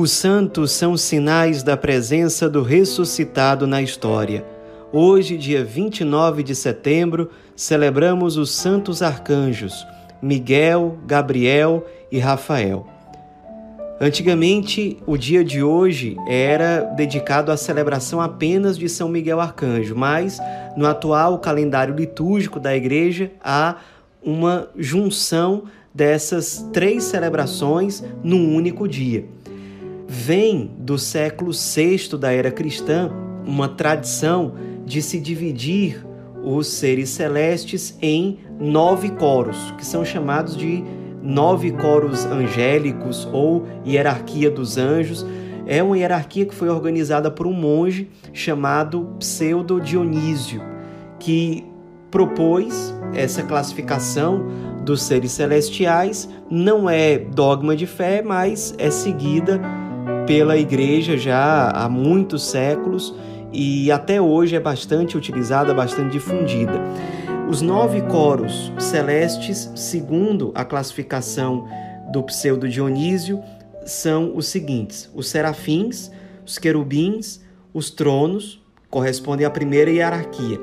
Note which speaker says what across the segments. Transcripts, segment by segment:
Speaker 1: Os santos são sinais da presença do ressuscitado na história. Hoje, dia 29 de setembro, celebramos os santos arcanjos Miguel, Gabriel e Rafael. Antigamente, o dia de hoje era dedicado à celebração apenas de São Miguel Arcanjo, mas no atual calendário litúrgico da igreja há uma junção dessas três celebrações num único dia vem do século VI da era cristã uma tradição de se dividir os seres celestes em nove coros, que são chamados de nove coros angélicos ou hierarquia dos anjos. É uma hierarquia que foi organizada por um monge chamado Pseudo Dionísio, que propôs essa classificação dos seres celestiais. Não é dogma de fé, mas é seguida pela igreja já há muitos séculos e até hoje é bastante utilizada, bastante difundida. Os nove coros celestes, segundo a classificação do pseudo Dionísio, são os seguintes: os serafins, os querubins, os tronos, correspondem à primeira hierarquia.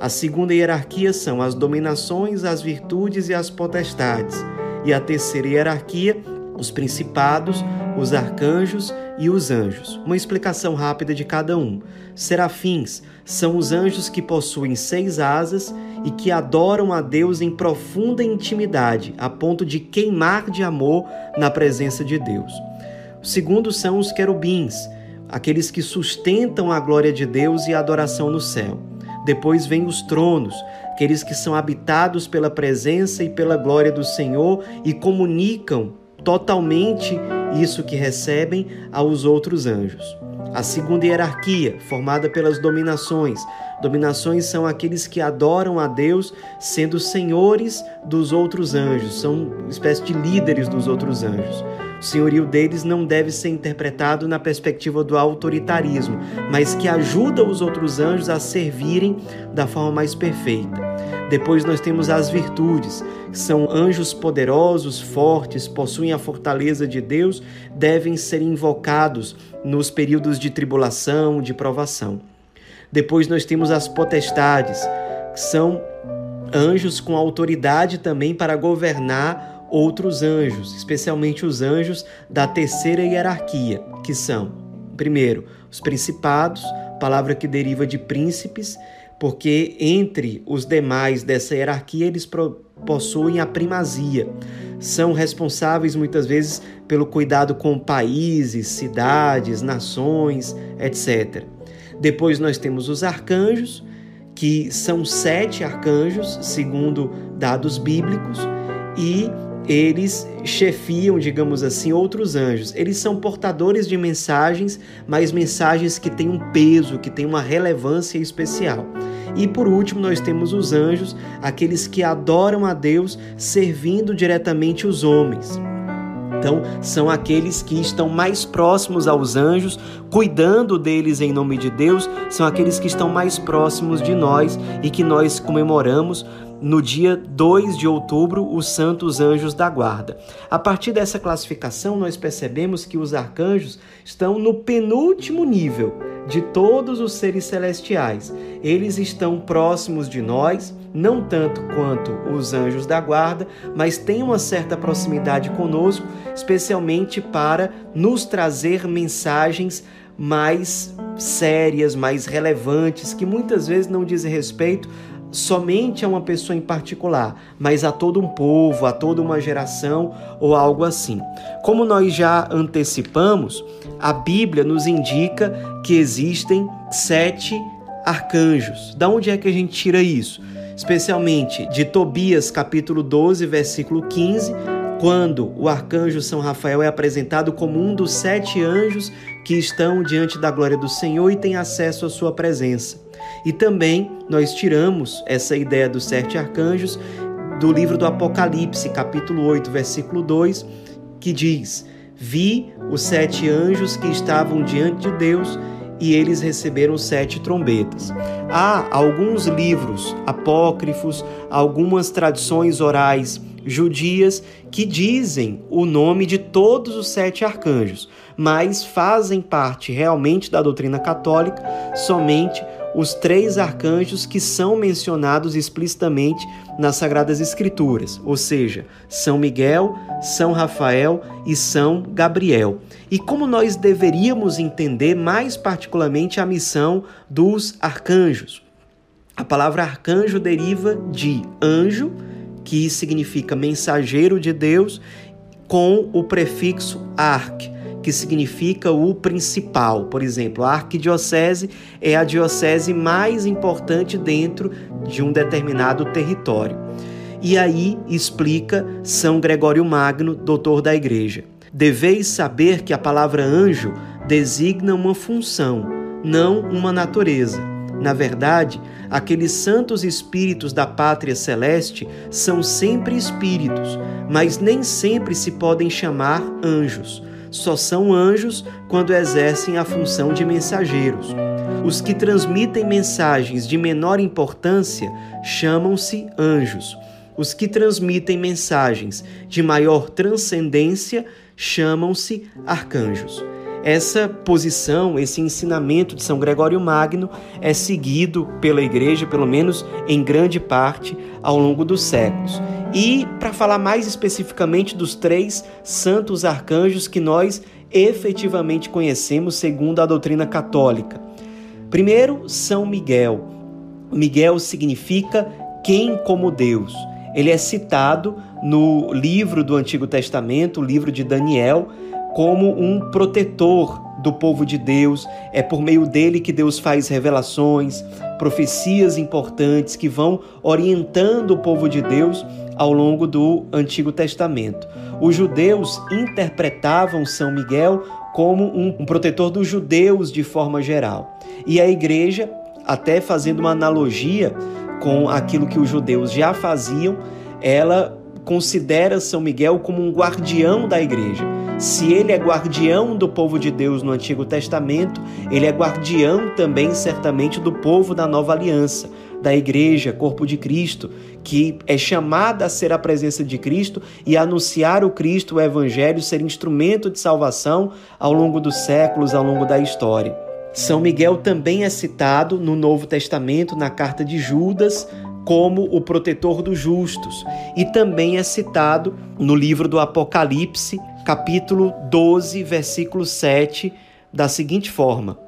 Speaker 1: A segunda hierarquia são as dominações, as virtudes e as potestades. E a terceira hierarquia, os principados, os arcanjos e os anjos. Uma explicação rápida de cada um. Serafins são os anjos que possuem seis asas e que adoram a Deus em profunda intimidade, a ponto de queimar de amor na presença de Deus. O segundo são os querubins, aqueles que sustentam a glória de Deus e a adoração no céu. Depois vem os tronos, aqueles que são habitados pela presença e pela glória do Senhor e comunicam totalmente isso que recebem aos outros anjos. A segunda hierarquia, formada pelas dominações. Dominações são aqueles que adoram a Deus, sendo senhores dos outros anjos, são espécie de líderes dos outros anjos. O senhorio deles não deve ser interpretado na perspectiva do autoritarismo, mas que ajuda os outros anjos a servirem da forma mais perfeita. Depois nós temos as virtudes, que são anjos poderosos, fortes, possuem a fortaleza de Deus, devem ser invocados nos períodos de tribulação, de provação. Depois nós temos as potestades, que são anjos com autoridade também para governar outros anjos, especialmente os anjos da terceira hierarquia, que são, primeiro, os principados, palavra que deriva de príncipes, porque entre os demais dessa hierarquia eles possuem a primazia. São responsáveis muitas vezes pelo cuidado com países, cidades, nações, etc. Depois nós temos os arcanjos, que são sete arcanjos, segundo dados bíblicos, e eles chefiam, digamos assim, outros anjos. Eles são portadores de mensagens, mas mensagens que têm um peso, que têm uma relevância especial. E por último, nós temos os anjos, aqueles que adoram a Deus servindo diretamente os homens. Então, são aqueles que estão mais próximos aos anjos, cuidando deles em nome de Deus, são aqueles que estão mais próximos de nós e que nós comemoramos no dia 2 de outubro, os santos anjos da guarda. A partir dessa classificação, nós percebemos que os arcanjos estão no penúltimo nível de todos os seres celestiais. Eles estão próximos de nós, não tanto quanto os anjos da guarda, mas têm uma certa proximidade conosco, especialmente para nos trazer mensagens mais sérias, mais relevantes, que muitas vezes não dizem respeito somente a uma pessoa em particular, mas a todo um povo, a toda uma geração ou algo assim. Como nós já antecipamos, a Bíblia nos indica que existem sete arcanjos. Da onde é que a gente tira isso? Especialmente de Tobias, capítulo 12, versículo 15, quando o arcanjo São Rafael é apresentado como um dos sete anjos que estão diante da glória do Senhor e têm acesso à sua presença. E também nós tiramos essa ideia dos sete arcanjos do livro do Apocalipse, capítulo 8, versículo 2, que diz: Vi os sete anjos que estavam diante de Deus e eles receberam sete trombetas. Há alguns livros apócrifos, algumas tradições orais judias que dizem o nome de todos os sete arcanjos, mas fazem parte realmente da doutrina católica somente os três arcanjos que são mencionados explicitamente nas Sagradas Escrituras, ou seja, São Miguel, São Rafael e São Gabriel. E como nós deveríamos entender mais particularmente a missão dos arcanjos? A palavra arcanjo deriva de anjo, que significa mensageiro de Deus, com o prefixo arque que significa o principal. Por exemplo, a arquidiocese é a diocese mais importante dentro de um determinado território. E aí explica São Gregório Magno, doutor da Igreja. Deveis saber que a palavra anjo designa uma função, não uma natureza. Na verdade, aqueles santos espíritos da pátria celeste são sempre espíritos, mas nem sempre se podem chamar anjos só são anjos quando exercem a função de mensageiros. Os que transmitem mensagens de menor importância chamam-se anjos. Os que transmitem mensagens de maior transcendência chamam-se arcanjos. Essa posição, esse ensinamento de São Gregório Magno é seguido pela Igreja, pelo menos em grande parte, ao longo dos séculos. E para falar mais especificamente dos três santos arcanjos que nós efetivamente conhecemos segundo a doutrina católica. Primeiro, São Miguel. Miguel significa quem como Deus. Ele é citado no livro do Antigo Testamento, o livro de Daniel, como um protetor do povo de Deus. É por meio dele que Deus faz revelações, profecias importantes que vão orientando o povo de Deus ao longo do Antigo Testamento. Os judeus interpretavam São Miguel como um, protetor dos judeus de forma geral. E a igreja, até fazendo uma analogia com aquilo que os judeus já faziam, ela considera São Miguel como um guardião da igreja. Se ele é guardião do povo de Deus no Antigo Testamento, ele é guardião também, certamente, do povo da nova aliança, da igreja, corpo de Cristo, que é chamada a ser a presença de Cristo e anunciar o Cristo, o Evangelho, ser instrumento de salvação ao longo dos séculos, ao longo da história. São Miguel também é citado no Novo Testamento, na carta de Judas, como o protetor dos justos, e também é citado no livro do Apocalipse, capítulo 12, versículo 7, da seguinte forma: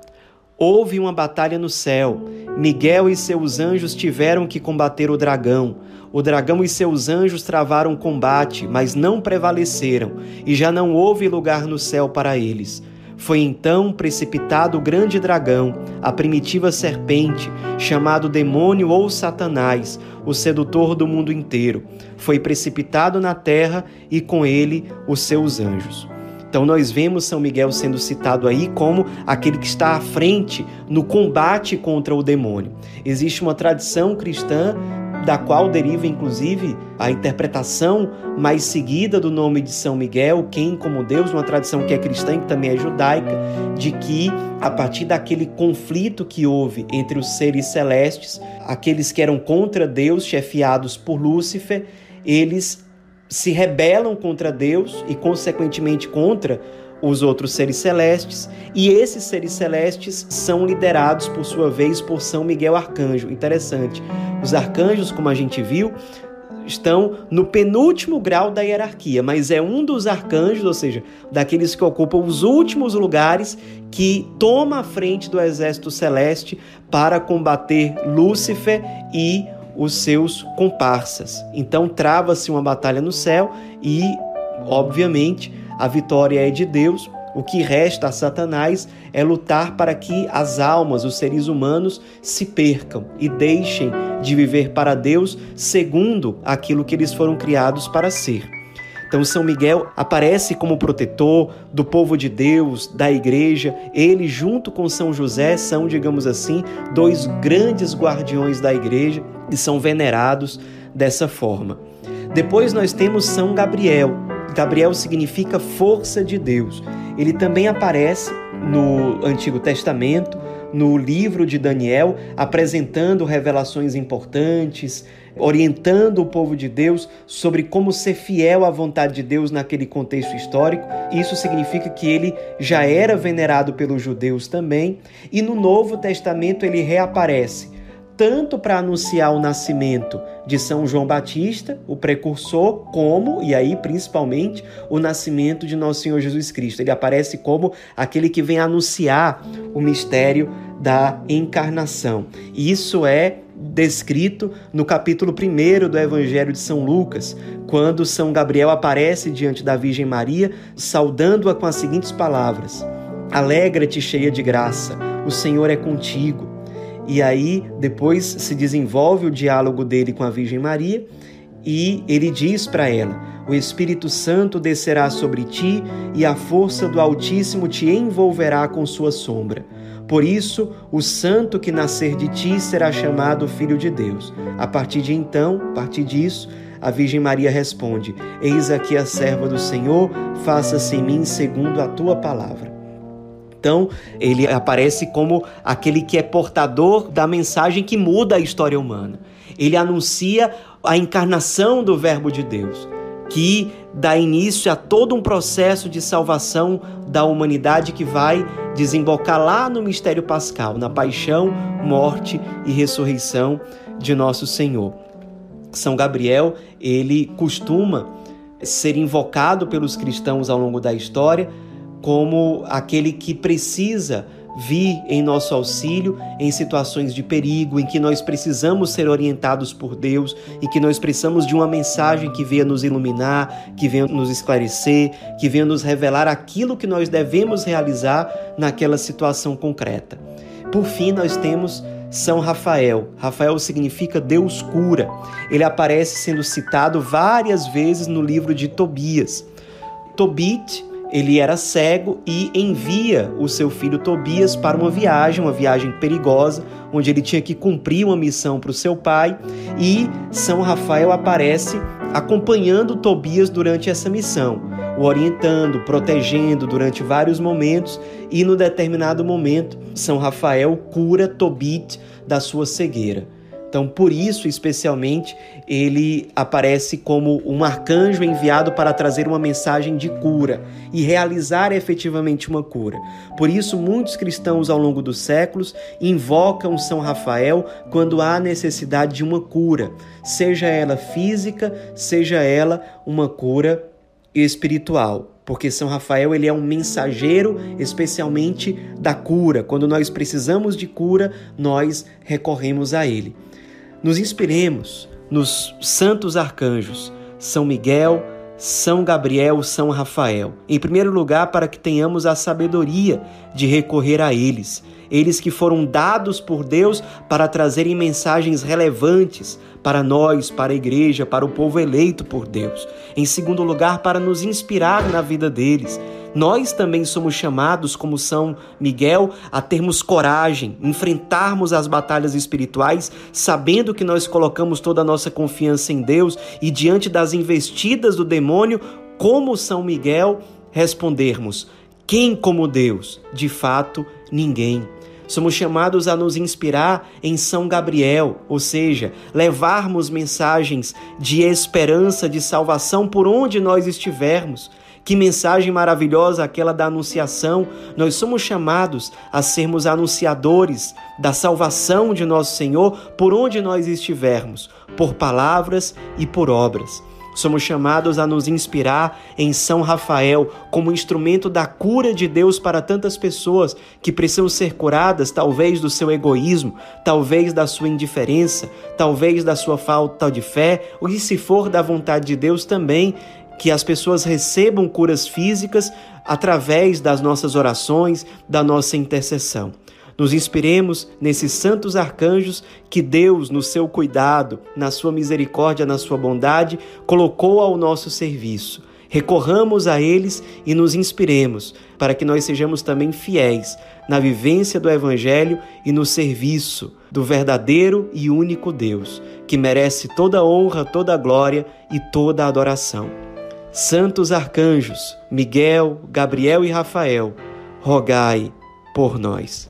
Speaker 1: Houve uma batalha no céu. Miguel e seus anjos tiveram que combater o dragão. O dragão e seus anjos travaram combate, mas não prevaleceram, e já não houve lugar no céu para eles. Foi então precipitado o grande dragão, a primitiva serpente, chamado demônio ou Satanás, o sedutor do mundo inteiro. Foi precipitado na terra e com ele os seus anjos. Então nós vemos São Miguel sendo citado aí como aquele que está à frente no combate contra o demônio. Existe uma tradição cristã da qual deriva inclusive a interpretação mais seguida do nome de São Miguel, quem como Deus, uma tradição que é cristã e que também é judaica, de que a partir daquele conflito que houve entre os seres celestes, aqueles que eram contra Deus, chefiados por Lúcifer, eles se rebelam contra Deus e consequentemente contra os outros seres celestes, e esses seres celestes são liderados, por sua vez, por São Miguel Arcanjo. Interessante. Os arcanjos, como a gente viu, estão no penúltimo grau da hierarquia, mas é um dos arcanjos, ou seja, daqueles que ocupam os últimos lugares, que toma a frente do exército celeste para combater Lúcifer e os seus comparsas. Então trava-se uma batalha no céu e, obviamente, a vitória é de Deus. O que resta a Satanás é lutar para que as almas, os seres humanos, se percam e deixem de viver para Deus segundo aquilo que eles foram criados para ser. Então, São Miguel aparece como protetor do povo de Deus, da igreja. Ele, junto com São José, são, digamos assim, dois grandes guardiões da igreja e são venerados dessa forma. Depois nós temos São Gabriel, Gabriel significa força de Deus. Ele também aparece no Antigo Testamento, no livro de Daniel, apresentando revelações importantes, orientando o povo de Deus sobre como ser fiel à vontade de Deus naquele contexto histórico. Isso significa que ele já era venerado pelos judeus também, e no Novo Testamento ele reaparece tanto para anunciar o nascimento de São João Batista, o precursor, como, e aí principalmente, o nascimento de nosso Senhor Jesus Cristo. Ele aparece como aquele que vem anunciar o mistério da encarnação. E isso é descrito no capítulo 1 do Evangelho de São Lucas, quando São Gabriel aparece diante da Virgem Maria, saudando-a com as seguintes palavras: Alegra-te, cheia de graça, o Senhor é contigo. E aí depois se desenvolve o diálogo dele com a Virgem Maria e ele diz para ela: O Espírito Santo descerá sobre ti e a força do Altíssimo te envolverá com sua sombra. Por isso, o santo que nascer de ti será chamado Filho de Deus. A partir de então, a partir disso, a Virgem Maria responde: Eis aqui a serva do Senhor, faça-se em mim segundo a tua palavra. Então, ele aparece como aquele que é portador da mensagem que muda a história humana. Ele anuncia a encarnação do Verbo de Deus, que dá início a todo um processo de salvação da humanidade que vai desembocar lá no mistério pascal, na paixão, morte e ressurreição de nosso Senhor. São Gabriel, ele costuma ser invocado pelos cristãos ao longo da história como aquele que precisa vir em nosso auxílio em situações de perigo, em que nós precisamos ser orientados por Deus e que nós precisamos de uma mensagem que venha nos iluminar, que venha nos esclarecer, que venha nos revelar aquilo que nós devemos realizar naquela situação concreta. Por fim, nós temos São Rafael. Rafael significa Deus cura. Ele aparece sendo citado várias vezes no livro de Tobias. Tobit ele era cego e envia o seu filho Tobias para uma viagem, uma viagem perigosa, onde ele tinha que cumprir uma missão para o seu pai, e São Rafael aparece acompanhando Tobias durante essa missão, o orientando, protegendo durante vários momentos, e no determinado momento, São Rafael cura Tobit da sua cegueira. Então, por isso, especialmente, ele aparece como um arcanjo enviado para trazer uma mensagem de cura e realizar efetivamente uma cura. Por isso, muitos cristãos ao longo dos séculos invocam São Rafael quando há necessidade de uma cura, seja ela física, seja ela uma cura espiritual porque São Rafael ele é um mensageiro especialmente da cura. Quando nós precisamos de cura, nós recorremos a ele. Nos inspiremos nos santos arcanjos, São Miguel, São Gabriel, São Rafael. Em primeiro lugar, para que tenhamos a sabedoria de recorrer a eles. Eles que foram dados por Deus para trazerem mensagens relevantes para nós, para a igreja, para o povo eleito por Deus. Em segundo lugar, para nos inspirar na vida deles nós também somos chamados, como São Miguel, a termos coragem, enfrentarmos as batalhas espirituais, sabendo que nós colocamos toda a nossa confiança em Deus e diante das investidas do demônio, como São Miguel, respondermos: quem como Deus? De fato, ninguém. Somos chamados a nos inspirar em São Gabriel, ou seja, levarmos mensagens de esperança, de salvação por onde nós estivermos. Que mensagem maravilhosa aquela da anunciação! Nós somos chamados a sermos anunciadores da salvação de nosso Senhor por onde nós estivermos, por palavras e por obras. Somos chamados a nos inspirar em São Rafael como instrumento da cura de Deus para tantas pessoas que precisam ser curadas, talvez do seu egoísmo, talvez da sua indiferença, talvez da sua falta de fé, ou se for da vontade de Deus também, que as pessoas recebam curas físicas através das nossas orações, da nossa intercessão. Nos inspiremos nesses santos arcanjos que Deus, no seu cuidado, na sua misericórdia, na sua bondade, colocou ao nosso serviço. Recorramos a eles e nos inspiremos para que nós sejamos também fiéis na vivência do Evangelho e no serviço do verdadeiro e único Deus, que merece toda honra, toda glória e toda adoração. Santos arcanjos, Miguel, Gabriel e Rafael, rogai por nós.